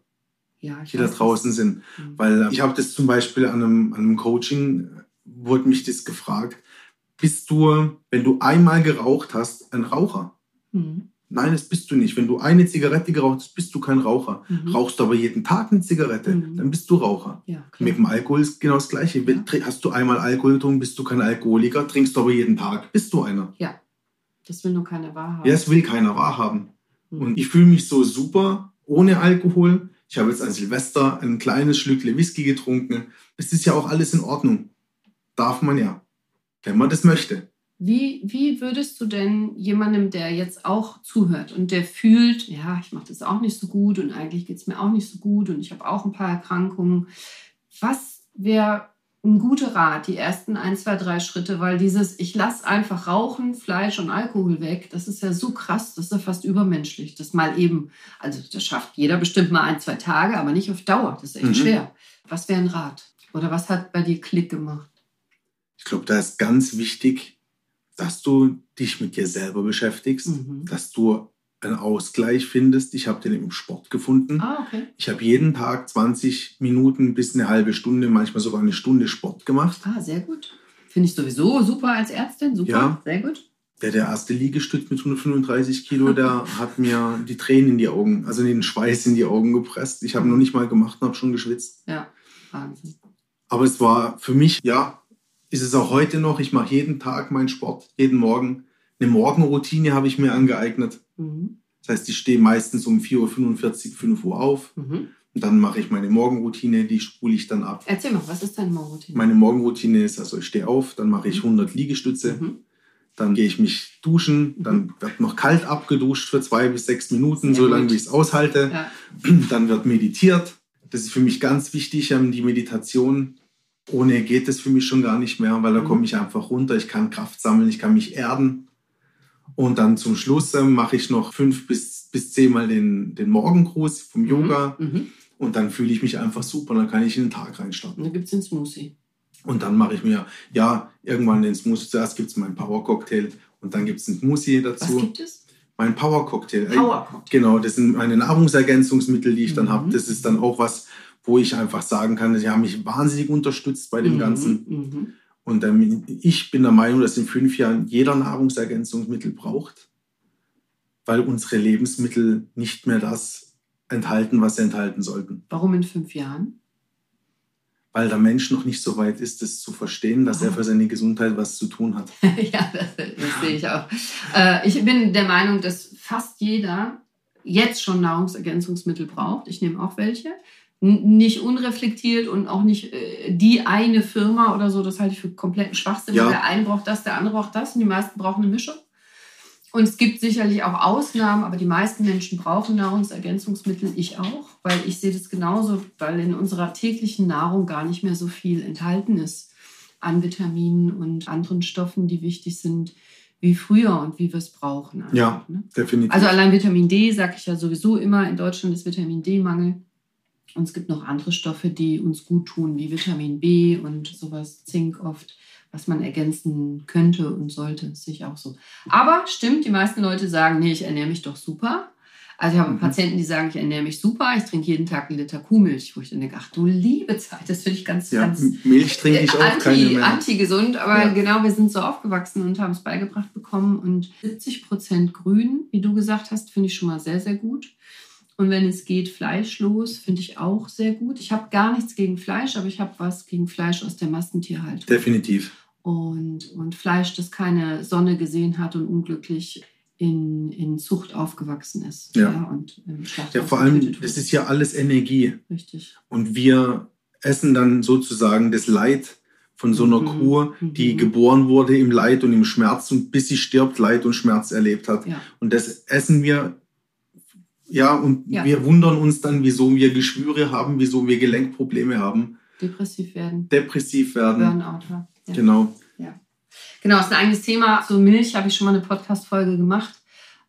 [SPEAKER 1] ja, die da draußen das. sind. Mhm. Weil ich habe das zum Beispiel an einem, an einem Coaching, wurde mich das gefragt, bist du, wenn du einmal geraucht hast, ein Raucher? Mhm. Nein, das bist du nicht. Wenn du eine Zigarette geraucht hast, bist du kein Raucher. Mhm. Rauchst du aber jeden Tag eine Zigarette, mhm. dann bist du Raucher. Ja, Mit dem Alkohol ist genau das Gleiche. Ja. Hast du einmal Alkohol getrunken, bist du kein Alkoholiker. Trinkst du aber jeden Tag, bist du einer.
[SPEAKER 2] Ja, das will nur keiner wahrhaben.
[SPEAKER 1] Ja, das will keiner wahrhaben. Mhm. Und ich fühle mich so super ohne Alkohol. Ich habe jetzt an Silvester ein kleines Schlückle Whisky getrunken. Es ist ja auch alles in Ordnung. Darf man ja, wenn man das möchte.
[SPEAKER 2] Wie, wie würdest du denn jemandem, der jetzt auch zuhört und der fühlt, ja, ich mache das auch nicht so gut und eigentlich geht es mir auch nicht so gut und ich habe auch ein paar Erkrankungen, was wäre ein guter Rat, die ersten ein, zwei, drei Schritte, weil dieses, ich lasse einfach Rauchen, Fleisch und Alkohol weg, das ist ja so krass, das ist ja fast übermenschlich. Das mal eben, also das schafft jeder bestimmt mal ein, zwei Tage, aber nicht auf Dauer. Das ist echt mhm. schwer. Was wäre ein Rat? Oder was hat bei dir Klick gemacht?
[SPEAKER 1] Ich glaube, da ist ganz wichtig, dass du dich mit dir selber beschäftigst, mhm. dass du einen Ausgleich findest. Ich habe den im Sport gefunden.
[SPEAKER 2] Ah, okay.
[SPEAKER 1] Ich habe jeden Tag 20 Minuten bis eine halbe Stunde, manchmal sogar eine Stunde Sport gemacht.
[SPEAKER 2] Ah, sehr gut. Finde ich sowieso super als Ärztin. Super, ja. sehr gut.
[SPEAKER 1] Der, der erste Liegestütz mit 135 Kilo, der hat mir die Tränen in die Augen, also den Schweiß in die Augen gepresst. Ich habe noch nicht mal gemacht und habe schon geschwitzt.
[SPEAKER 2] Ja, Wahnsinn.
[SPEAKER 1] Aber es war für mich, ja, ist es auch heute noch. Ich mache jeden Tag meinen Sport, jeden Morgen. Eine Morgenroutine habe ich mir angeeignet. Mhm. Das heißt, ich stehe meistens um 4.45 Uhr, 5 Uhr auf. Mhm. Und dann mache ich meine Morgenroutine, die spule ich dann ab.
[SPEAKER 2] Erzähl mal, was ist deine Morgenroutine?
[SPEAKER 1] Meine Morgenroutine ist, also ich stehe auf, dann mache ich 100 mhm. Liegestütze. Mhm. Dann gehe ich mich duschen, mhm. dann wird noch kalt abgeduscht für zwei bis sechs Minuten, Sehr solange wie ich es aushalte. Ja. Dann wird meditiert. Das ist für mich ganz wichtig, ähm, die Meditation ohne geht es für mich schon gar nicht mehr, weil da mhm. komme ich einfach runter, ich kann Kraft sammeln, ich kann mich erden. Und dann zum Schluss äh, mache ich noch fünf bis, bis zehnmal den, den Morgengruß vom mhm. Yoga. Mhm. Und dann fühle ich mich einfach super, dann kann ich in den Tag reinstarten.
[SPEAKER 2] Dann gibt es den Smoothie.
[SPEAKER 1] Und dann mache ich mir, ja, irgendwann den Smoothie. Zuerst gibt es meinen Power-Cocktail und dann gibt es einen Smoothie dazu.
[SPEAKER 2] Was gibt es?
[SPEAKER 1] Mein Power-Cocktail.
[SPEAKER 2] Power -Cocktail.
[SPEAKER 1] Genau, das sind meine Nahrungsergänzungsmittel, die ich dann habe. Mhm. Das ist dann auch was, wo ich einfach sagen kann, sie haben mich wahnsinnig unterstützt bei dem mhm, Ganzen. Und ähm, ich bin der Meinung, dass in fünf Jahren jeder Nahrungsergänzungsmittel braucht, weil unsere Lebensmittel nicht mehr das enthalten, was sie enthalten sollten.
[SPEAKER 2] Warum in fünf Jahren?
[SPEAKER 1] Weil der Mensch noch nicht so weit ist, das zu verstehen, dass oh. er für seine Gesundheit was zu tun hat.
[SPEAKER 2] ja, das, das, sehe ich auch. Äh, ich bin der Meinung, dass fast jeder jetzt schon Nahrungsergänzungsmittel braucht. Ich nehme auch welche nicht unreflektiert und auch nicht äh, die eine Firma oder so, das halte ich für kompletten Schwachsinn. Ja. Der eine braucht das, der andere braucht das und die meisten brauchen eine Mischung. Und es gibt sicherlich auch Ausnahmen, aber die meisten Menschen brauchen Nahrungsergänzungsmittel, ich auch, weil ich sehe das genauso, weil in unserer täglichen Nahrung gar nicht mehr so viel enthalten ist an Vitaminen und anderen Stoffen, die wichtig sind wie früher und wie wir es brauchen.
[SPEAKER 1] Einfach, ja, ne? definitiv.
[SPEAKER 2] Also allein Vitamin D sage ich ja sowieso immer, in Deutschland ist Vitamin D-Mangel. Und es gibt noch andere Stoffe, die uns gut tun, wie Vitamin B und sowas, Zink oft, was man ergänzen könnte und sollte. Das sehe ich auch so. Aber stimmt, die meisten Leute sagen, nee, ich ernähre mich doch super. Also ich habe mhm. Patienten, die sagen, ich ernähre mich super, ich trinke jeden Tag einen Liter Kuhmilch, wo ich dann denke, ach du liebe Zeit, das finde ich ganz, ja, ganz
[SPEAKER 1] Milch trinke ich auch
[SPEAKER 2] anti, keine mehr. anti-gesund, aber ja. genau, wir sind so aufgewachsen und haben es beigebracht bekommen und 70 Prozent grün, wie du gesagt hast, finde ich schon mal sehr, sehr gut. Und wenn es geht, fleischlos, finde ich auch sehr gut. Ich habe gar nichts gegen Fleisch, aber ich habe was gegen Fleisch aus der Massentierhaltung.
[SPEAKER 1] Definitiv.
[SPEAKER 2] Und, und Fleisch, das keine Sonne gesehen hat und unglücklich in, in Zucht aufgewachsen ist.
[SPEAKER 1] Ja.
[SPEAKER 2] und im Schlachthaus
[SPEAKER 1] Ja, vor allem,
[SPEAKER 2] wurde.
[SPEAKER 1] ist ja alles Energie.
[SPEAKER 2] Richtig.
[SPEAKER 1] Und wir essen dann sozusagen das Leid von so einer
[SPEAKER 2] Mhm.
[SPEAKER 1] Kuh, die
[SPEAKER 2] Mhm.
[SPEAKER 1] geboren wurde im Leid und im Schmerz und bis sie stirbt, Leid und Schmerz erlebt hat.
[SPEAKER 2] Ja.
[SPEAKER 1] Und das essen wir, ja, und
[SPEAKER 2] Ja.
[SPEAKER 1] wir wundern uns dann, wieso wir Geschwüre haben, wieso wir Gelenkprobleme haben,
[SPEAKER 2] Depressiv werden,
[SPEAKER 1] depressiv werden.
[SPEAKER 2] Burnout. Ja.
[SPEAKER 1] Genau.
[SPEAKER 2] Genau, ist ein eigenes Thema. Zu Milch habe ich schon mal eine Podcast-Folge gemacht.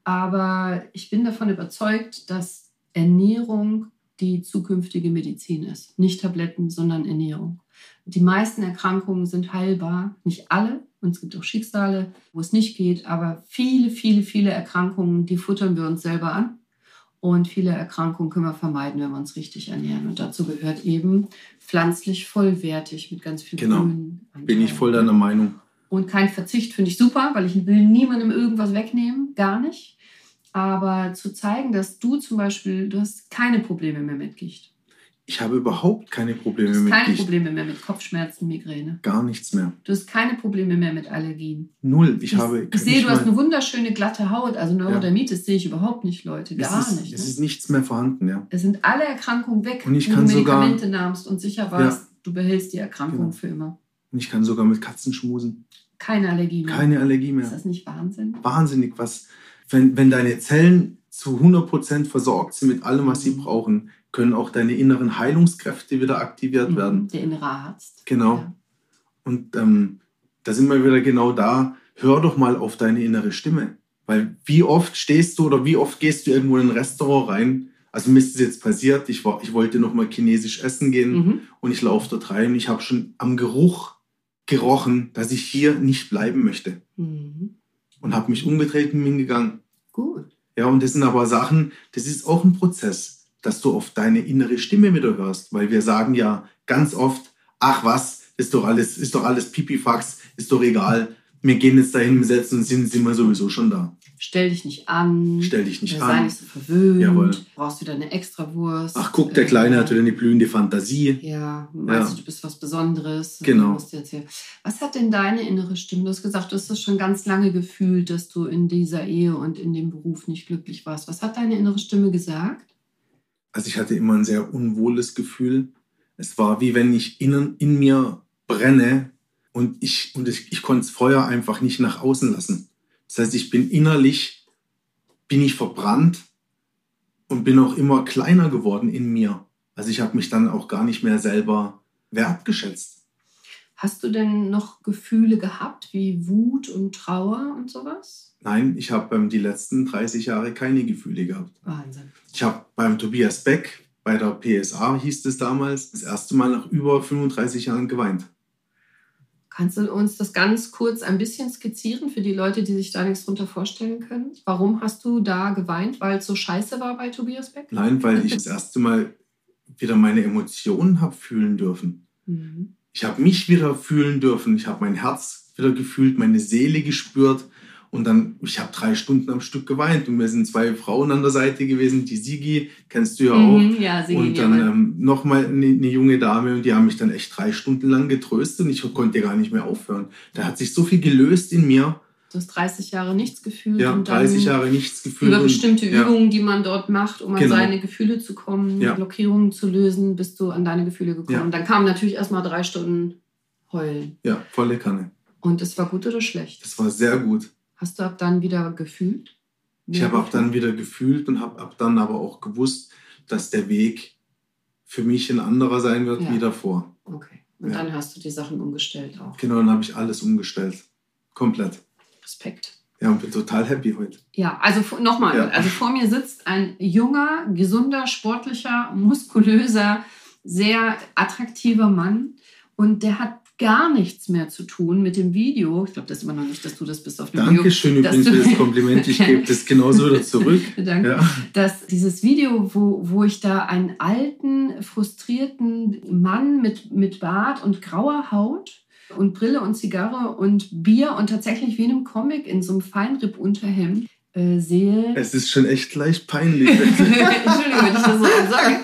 [SPEAKER 2] Aber ich bin davon überzeugt, dass Ernährung die zukünftige Medizin ist. Nicht Tabletten, sondern Ernährung. Die meisten Erkrankungen sind heilbar. Nicht alle. Und es gibt auch Schicksale, wo es nicht geht. Aber viele, viele, viele Erkrankungen, die futtern wir uns selber an. Und viele Erkrankungen können wir vermeiden, wenn wir uns richtig ernähren. Und dazu gehört eben pflanzlich vollwertig mit ganz viel
[SPEAKER 1] Genau.
[SPEAKER 2] Grün.
[SPEAKER 1] Bin ich voll deiner Meinung.
[SPEAKER 2] Und kein Verzicht finde ich super, weil ich will niemandem irgendwas wegnehmen, gar nicht. Aber zu zeigen, dass du zum Beispiel, du hast keine Probleme mehr mit Gicht.
[SPEAKER 1] Ich habe überhaupt keine
[SPEAKER 2] Du
[SPEAKER 1] Probleme
[SPEAKER 2] hast
[SPEAKER 1] mit
[SPEAKER 2] keine
[SPEAKER 1] Gicht.
[SPEAKER 2] Probleme mehr mit Kopfschmerzen, Migräne.
[SPEAKER 1] Gar nichts mehr.
[SPEAKER 2] Du hast keine Probleme mehr mit Allergien.
[SPEAKER 1] Null. Ich, habe
[SPEAKER 2] ich sehe, du hast eine wunderschöne glatte Haut. Also Neurodermitis sehe ich überhaupt nicht, Leute.
[SPEAKER 1] es
[SPEAKER 2] Gar
[SPEAKER 1] ist,
[SPEAKER 2] nicht.
[SPEAKER 1] Es
[SPEAKER 2] Ne?
[SPEAKER 1] ist nichts mehr vorhanden, ja.
[SPEAKER 2] Es sind alle Erkrankungen weg,
[SPEAKER 1] Und ich kann
[SPEAKER 2] du
[SPEAKER 1] sogar-
[SPEAKER 2] Medikamente nahmst und sicher warst, du behältst die Erkrankung
[SPEAKER 1] Genau.
[SPEAKER 2] für immer.
[SPEAKER 1] Und ich kann sogar mit Katzen schmusen.
[SPEAKER 2] Keine Allergie mehr.
[SPEAKER 1] Keine Allergie
[SPEAKER 2] Ist
[SPEAKER 1] mehr.
[SPEAKER 2] das nicht Wahnsinn?
[SPEAKER 1] Wahnsinnig, was, wenn, wenn deine Zellen zu 100% versorgt sind mit allem, was sie
[SPEAKER 2] Mhm.
[SPEAKER 1] brauchen, können auch deine inneren Heilungskräfte wieder aktiviert
[SPEAKER 2] Mhm.
[SPEAKER 1] werden.
[SPEAKER 2] Der innere Arzt.
[SPEAKER 1] Genau.
[SPEAKER 2] Ja.
[SPEAKER 1] Und ähm, da sind wir wieder genau da. Hör doch mal auf deine innere Stimme. Weil wie oft stehst du oder wie oft gehst du irgendwo in ein Restaurant rein? Also mir ist es jetzt passiert, ich, war, ich wollte noch mal chinesisch essen gehen
[SPEAKER 2] Mhm.
[SPEAKER 1] und ich laufe dort rein. Ich habe schon am Geruch gerochen, dass ich hier nicht bleiben möchte.
[SPEAKER 2] Mhm.
[SPEAKER 1] Und habe mich umgedreht und bin gegangen.
[SPEAKER 2] Gut.
[SPEAKER 1] Ja, und das sind aber Sachen, das ist auch ein Prozess, dass du auf deine innere Stimme wieder hörst, weil wir sagen ja ganz oft, ach was, ist doch alles, ist doch alles Pipifax, ist doch egal. Wir gehen jetzt dahin, setzen uns hin, sind wir sowieso schon da.
[SPEAKER 2] Stell dich nicht an.
[SPEAKER 1] Stell dich nicht
[SPEAKER 2] Sei
[SPEAKER 1] an.
[SPEAKER 2] nicht so verwöhnt.
[SPEAKER 1] Jawohl.
[SPEAKER 2] Brauchst wieder eine Extrawurst.
[SPEAKER 1] Ach, guck, der
[SPEAKER 2] Äh,
[SPEAKER 1] Kleine hat wieder eine blühende Fantasie.
[SPEAKER 2] Ja, meinst
[SPEAKER 1] Ja.
[SPEAKER 2] du, du bist was Besonderes?
[SPEAKER 1] Genau.
[SPEAKER 2] Was hat denn deine innere Stimme? Du hast gesagt, du hast das schon ganz lange gefühlt, dass du in dieser Ehe und in dem Beruf nicht glücklich warst. Was hat deine innere Stimme gesagt?
[SPEAKER 1] Also ich hatte immer ein sehr unwohles Gefühl. Es war wie wenn ich innen, in mir brenne und ich, und ich, ich konnte das Feuer einfach nicht nach außen lassen. Das heißt, ich bin innerlich, bin ich verbrannt und bin auch immer kleiner geworden in mir. Also ich habe mich dann auch gar nicht mehr selber wertgeschätzt.
[SPEAKER 2] Hast du denn noch Gefühle gehabt wie Wut und Trauer und sowas?
[SPEAKER 1] Nein, ich habe ähm, die letzten 30 Jahre keine Gefühle gehabt.
[SPEAKER 2] Wahnsinn.
[SPEAKER 1] Ich habe beim Tobias Beck, bei der PSA hieß es damals, das erste Mal nach über 35 Jahren geweint.
[SPEAKER 2] Kannst du uns das ganz kurz ein bisschen skizzieren für die Leute, die sich da nichts drunter vorstellen können? Warum hast du da geweint? Weil es so scheiße war bei Tobias Beck?
[SPEAKER 1] Nein, weil ich das erste Mal wieder meine Emotionen habe fühlen dürfen.
[SPEAKER 2] Mhm.
[SPEAKER 1] Ich habe mich wieder fühlen dürfen. Ich habe mein Herz wieder gefühlt, meine Seele gespürt. Und dann, ich habe drei Stunden am Stück geweint. Und mir sind zwei Frauen an der Seite gewesen. Die Sigi, kennst du ja auch.
[SPEAKER 2] Mhm, ja, Sigi,
[SPEAKER 1] Und dann ähm, nochmal eine, eine junge Dame und die haben mich dann echt drei Stunden lang getröstet und ich konnte gar nicht mehr aufhören. Da hat sich so viel gelöst in mir.
[SPEAKER 2] Du hast 30 Jahre nichts gefühlt.
[SPEAKER 1] Ja,
[SPEAKER 2] und dann
[SPEAKER 1] 30 Jahre nichts gefühlt.
[SPEAKER 2] Über
[SPEAKER 1] und-
[SPEAKER 2] bestimmte
[SPEAKER 1] ja,
[SPEAKER 2] Übungen, die man dort macht, um an
[SPEAKER 1] Genau.
[SPEAKER 2] seine Gefühle zu kommen,
[SPEAKER 1] Ja.
[SPEAKER 2] Blockierungen zu lösen, bist du an deine Gefühle gekommen.
[SPEAKER 1] Ja.
[SPEAKER 2] Und dann kam natürlich erstmal drei Stunden Heulen.
[SPEAKER 1] Ja, volle Kanne.
[SPEAKER 2] Und es war gut oder schlecht?
[SPEAKER 1] Das war sehr gut.
[SPEAKER 2] Hast du ab dann wieder gefühlt?
[SPEAKER 1] Ich habe ab dann wieder gefühlt und habe ab dann aber auch gewusst, dass der Weg für mich ein anderer sein wird
[SPEAKER 2] Ja.
[SPEAKER 1] wie davor.
[SPEAKER 2] Okay. Und dann hast du die Sachen umgestellt auch.
[SPEAKER 1] Genau, dann habe ich alles umgestellt. Komplett.
[SPEAKER 2] Respekt.
[SPEAKER 1] Ja, und bin total happy heute.
[SPEAKER 2] Ja, also nochmal,
[SPEAKER 1] Ja.
[SPEAKER 2] also vor mir sitzt ein junger, gesunder, sportlicher, muskulöser, sehr attraktiver Mann und der hat gar nichts mehr zu tun mit dem Video. Ich glaube, das ist immer noch nicht, dass du das bist auf dem Video.
[SPEAKER 1] Dankeschön übrigens für das Kompliment. Ich gebe das genauso wieder zurück.
[SPEAKER 2] Danke.
[SPEAKER 1] Ja.
[SPEAKER 2] Dass dieses Video, wo, wo ich da einen alten, frustrierten Mann mit, mit Bart und grauer Haut und Brille und Zigarre und Bier und tatsächlich wie in einem Comic in so einem Feinripp-Unterhemd äh, sehe.
[SPEAKER 1] Es ist schon echt leicht peinlich.
[SPEAKER 2] Entschuldigung, wenn ich das so sage.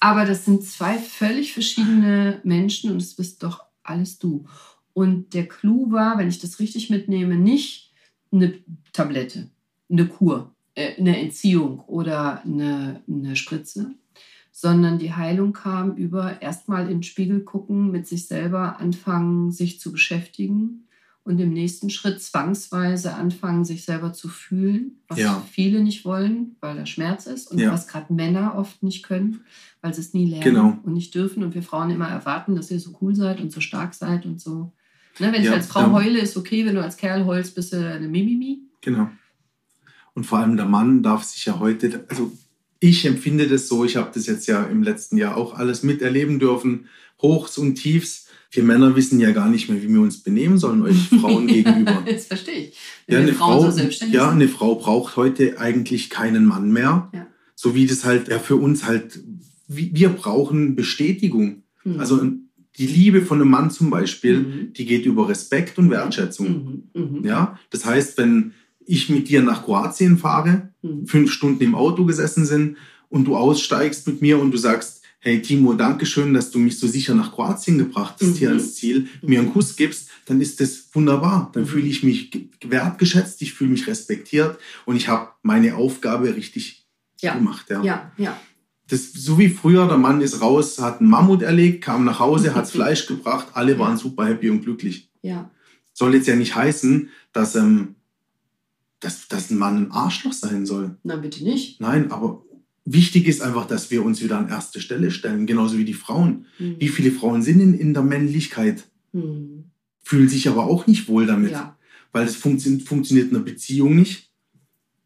[SPEAKER 2] Aber das sind zwei völlig verschiedene Menschen und es bist doch alles du. Und der Clou war, wenn ich das richtig mitnehme, nicht eine Tablette, eine Kur, äh, eine Entziehung oder eine, eine Spritze, sondern die Heilung kam über erstmal in den Spiegel gucken, mit sich selber anfangen, sich zu beschäftigen und im nächsten Schritt zwangsweise anfangen, sich selber zu fühlen, was
[SPEAKER 1] Ja.
[SPEAKER 2] viele nicht wollen, weil da Schmerz ist und
[SPEAKER 1] Ja.
[SPEAKER 2] was gerade Männer oft nicht können, weil sie es nie lernen
[SPEAKER 1] Genau.
[SPEAKER 2] und nicht dürfen und wir Frauen immer erwarten, dass ihr so cool seid und so stark seid und so. Ne, wenn ich
[SPEAKER 1] Ja,
[SPEAKER 2] als Frau
[SPEAKER 1] ja.
[SPEAKER 2] heule, ist okay, wenn du als Kerl heulst, bist du eine Mimimi.
[SPEAKER 1] Genau. Und vor allem der Mann darf sich ja heute, also ich empfinde das so, ich habe das jetzt ja im letzten Jahr auch alles miterleben dürfen, Hochs und Tiefs. Wir Männer wissen ja gar nicht mehr, wie wir uns benehmen sollen, euch Frauen gegenüber.
[SPEAKER 2] das verstehe ich.
[SPEAKER 1] Ja,
[SPEAKER 2] Wenn
[SPEAKER 1] eine
[SPEAKER 2] wir Frauen
[SPEAKER 1] Frau,
[SPEAKER 2] so selbstständig
[SPEAKER 1] ja, eine Frau braucht heute eigentlich keinen Mann mehr.
[SPEAKER 2] Ja.
[SPEAKER 1] So wie das halt ja für uns halt, wir brauchen Bestätigung.
[SPEAKER 2] Mhm.
[SPEAKER 1] Also die Liebe von einem Mann zum Beispiel,
[SPEAKER 2] Mhm.
[SPEAKER 1] die geht über Respekt und Wertschätzung.
[SPEAKER 2] Mhm. Mhm.
[SPEAKER 1] Ja, das heißt, wenn ich mit dir nach Kroatien fahre,
[SPEAKER 2] Mhm.
[SPEAKER 1] fünf Stunden im Auto gesessen sind und du aussteigst mit mir und du sagst, hey Timo, danke schön, dass du mich so sicher nach Kroatien gebracht hast,
[SPEAKER 2] Mhm.
[SPEAKER 1] hier ans Ziel, mir einen Kuss gibst, dann ist das wunderbar. Dann
[SPEAKER 2] Mhm.
[SPEAKER 1] fühle ich mich ge- wertgeschätzt, ich fühle mich respektiert und ich habe meine Aufgabe richtig
[SPEAKER 2] Ja.
[SPEAKER 1] gemacht. Ja.
[SPEAKER 2] Ja, ja.
[SPEAKER 1] Das, so wie früher, der Mann ist raus, hat einen Mammut erlegt, kam nach Hause, hat Fleisch gebracht, alle waren super happy und glücklich
[SPEAKER 2] ja.
[SPEAKER 1] soll jetzt ja nicht heißen, dass, ähm, dass, dass ein Mann ein Arschloch sein soll.
[SPEAKER 2] Na, bitte nicht.
[SPEAKER 1] Nein, aber wichtig ist einfach, dass wir uns wieder an erste Stelle stellen, genauso wie die Frauen.
[SPEAKER 2] Mhm.
[SPEAKER 1] Wie viele Frauen sind in, in der Männlichkeit,
[SPEAKER 2] Mhm.
[SPEAKER 1] fühlen sich aber auch nicht wohl damit,
[SPEAKER 2] Ja.
[SPEAKER 1] weil es funktio funktioniert in einer Beziehung nicht.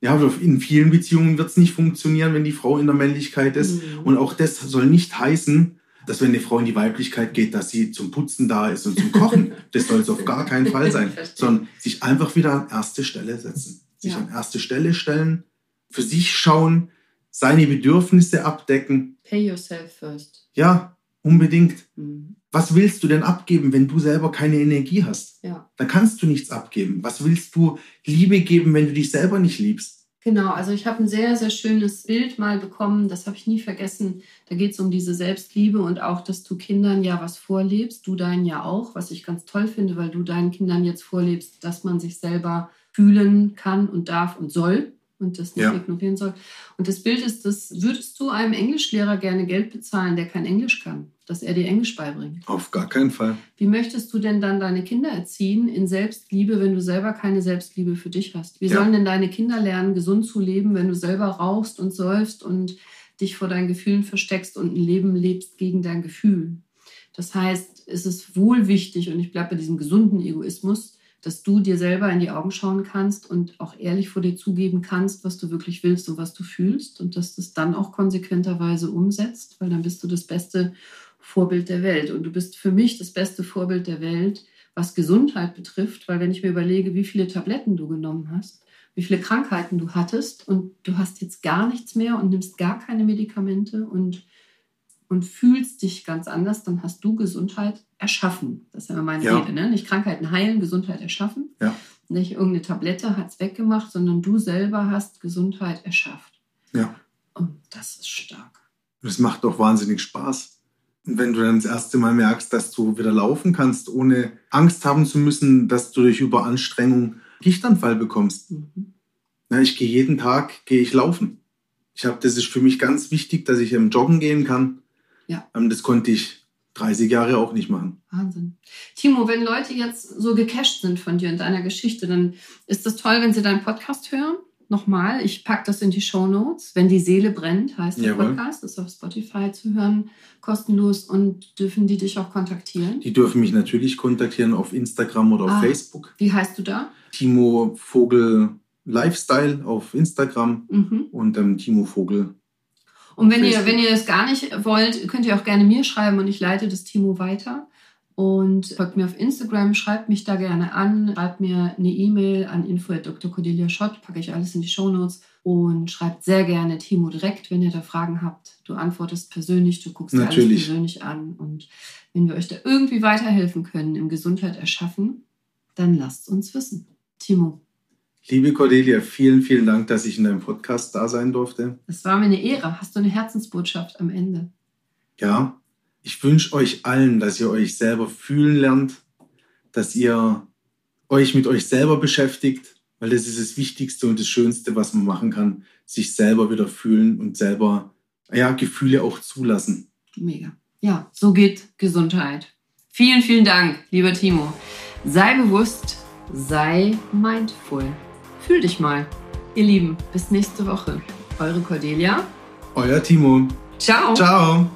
[SPEAKER 1] Ja, in vielen Beziehungen wird es nicht funktionieren, wenn die Frau in der Männlichkeit ist.
[SPEAKER 2] Mhm.
[SPEAKER 1] Und auch das soll nicht heißen, dass wenn eine Frau in die Weiblichkeit geht, dass sie zum Putzen da ist und zum Kochen. Das soll es auf gar keinen Fall sein. Sondern sich einfach wieder an erste Stelle setzen. Sich
[SPEAKER 2] Ja.
[SPEAKER 1] an erste Stelle stellen, für sich schauen, seine Bedürfnisse abdecken.
[SPEAKER 2] Pay yourself first.
[SPEAKER 1] Ja, unbedingt.
[SPEAKER 2] Mhm.
[SPEAKER 1] Was willst du denn abgeben, wenn du selber keine Energie hast?
[SPEAKER 2] Ja.
[SPEAKER 1] Dann kannst du nichts abgeben. Was willst du Liebe geben, wenn du dich selber nicht liebst?
[SPEAKER 2] Genau, also ich habe ein sehr, sehr schönes Bild mal bekommen, das habe ich nie vergessen. Da geht es um diese Selbstliebe und auch, dass du Kindern ja was vorlebst, du deinen ja auch, was ich ganz toll finde, weil du deinen Kindern jetzt vorlebst, dass man sich selber fühlen kann und darf und soll und das nicht
[SPEAKER 1] Ja.
[SPEAKER 2] ignorieren soll. Und das Bild ist, das würdest du einem Englischlehrer gerne Geld bezahlen, der kein Englisch kann, dass er dir Englisch beibringt.
[SPEAKER 1] Auf gar keinen Fall.
[SPEAKER 2] Wie möchtest du denn dann deine Kinder erziehen in Selbstliebe, wenn du selber keine Selbstliebe für dich hast? Wie
[SPEAKER 1] Ja.
[SPEAKER 2] sollen denn deine Kinder lernen, gesund zu leben, wenn du selber rauchst und säufst und dich vor deinen Gefühlen versteckst und ein Leben lebst gegen dein Gefühl? Das heißt, es ist wohl wichtig, und ich bleibe bei diesem gesunden Egoismus, dass du dir selber in die Augen schauen kannst und auch ehrlich vor dir zugeben kannst, was du wirklich willst und was du fühlst und dass du es dann auch konsequenterweise umsetzt, weil dann bist du das beste Vorbild der Welt. Und du bist für mich das beste Vorbild der Welt, was Gesundheit betrifft, weil wenn ich mir überlege, wie viele Tabletten du genommen hast, wie viele Krankheiten du hattest und du hast jetzt gar nichts mehr und nimmst gar keine Medikamente und, und fühlst dich ganz anders, dann hast du Gesundheit erschaffen. Das ist ja immer meine
[SPEAKER 1] Ja.
[SPEAKER 2] Rede, ne? Nicht Krankheiten heilen, Gesundheit erschaffen.
[SPEAKER 1] Ja.
[SPEAKER 2] Nicht irgendeine Tablette hat es weggemacht, sondern du selber hast Gesundheit erschafft.
[SPEAKER 1] Ja.
[SPEAKER 2] Und das ist stark.
[SPEAKER 1] Das macht doch wahnsinnig Spaß. Und wenn du dann das erste Mal merkst, dass du wieder laufen kannst, ohne Angst haben zu müssen, dass du durch Überanstrengung Gichtanfall bekommst.
[SPEAKER 2] Mhm.
[SPEAKER 1] Ja, ich gehe jeden Tag, gehe ich laufen. Ich habe, das ist für mich ganz wichtig, dass ich im Joggen gehen kann.
[SPEAKER 2] Ja.
[SPEAKER 1] Ähm, Das konnte ich 30 Jahre auch nicht machen.
[SPEAKER 2] Wahnsinn. Timo, wenn Leute jetzt so gecasht sind von dir und deiner Geschichte, dann ist das toll, wenn sie deinen Podcast hören. Nochmal, ich packe das in die Show Notes. Wenn die Seele brennt, heißt der
[SPEAKER 1] Jawohl.
[SPEAKER 2] Podcast, ist auf Spotify zu hören, kostenlos und dürfen die dich auch kontaktieren.
[SPEAKER 1] Die dürfen mich natürlich kontaktieren auf Instagram oder auf
[SPEAKER 2] Ah.
[SPEAKER 1] Facebook.
[SPEAKER 2] Wie heißt du da?
[SPEAKER 1] Timo Vogel Lifestyle auf Instagram
[SPEAKER 2] Mhm.
[SPEAKER 1] und ähm, Timo Vogel.
[SPEAKER 2] Und wenn ihr, wenn ihr es gar nicht wollt, könnt ihr auch gerne mir schreiben und ich leite das Timo weiter. Und folgt mir auf Instagram, schreibt mich da gerne an, schreibt mir eine E-Mail an info.drcordelia.schott, packe ich alles in die Shownotes und schreibt sehr gerne Timo direkt, wenn ihr da Fragen habt. Du antwortest persönlich, du guckst dir alles
[SPEAKER 1] Natürlich.
[SPEAKER 2] persönlich an und wenn wir euch da irgendwie weiterhelfen können im Gesundheit erschaffen, dann lasst uns wissen. Timo,
[SPEAKER 1] Liebe Cordelia, vielen, vielen Dank, dass ich in deinem Podcast da sein durfte.
[SPEAKER 2] es war mir eine Ehre. Hast du eine Herzensbotschaft am Ende?
[SPEAKER 1] Ja, ich wünsche euch allen, dass ihr euch selber fühlen lernt, dass ihr euch mit euch selber beschäftigt, weil das ist das Wichtigste und das Schönste, was man machen kann, sich selber wieder fühlen und selber ja, Gefühle auch zulassen.
[SPEAKER 2] Mega. Ja, so geht Gesundheit. Vielen, vielen Dank, lieber Timo. Sei bewusst, sei mindful. Fühl dich mal. Ihr Lieben, bis nächste Woche. Eure Cordelia.
[SPEAKER 1] Euer Timo.
[SPEAKER 2] Ciao.
[SPEAKER 1] Ciao.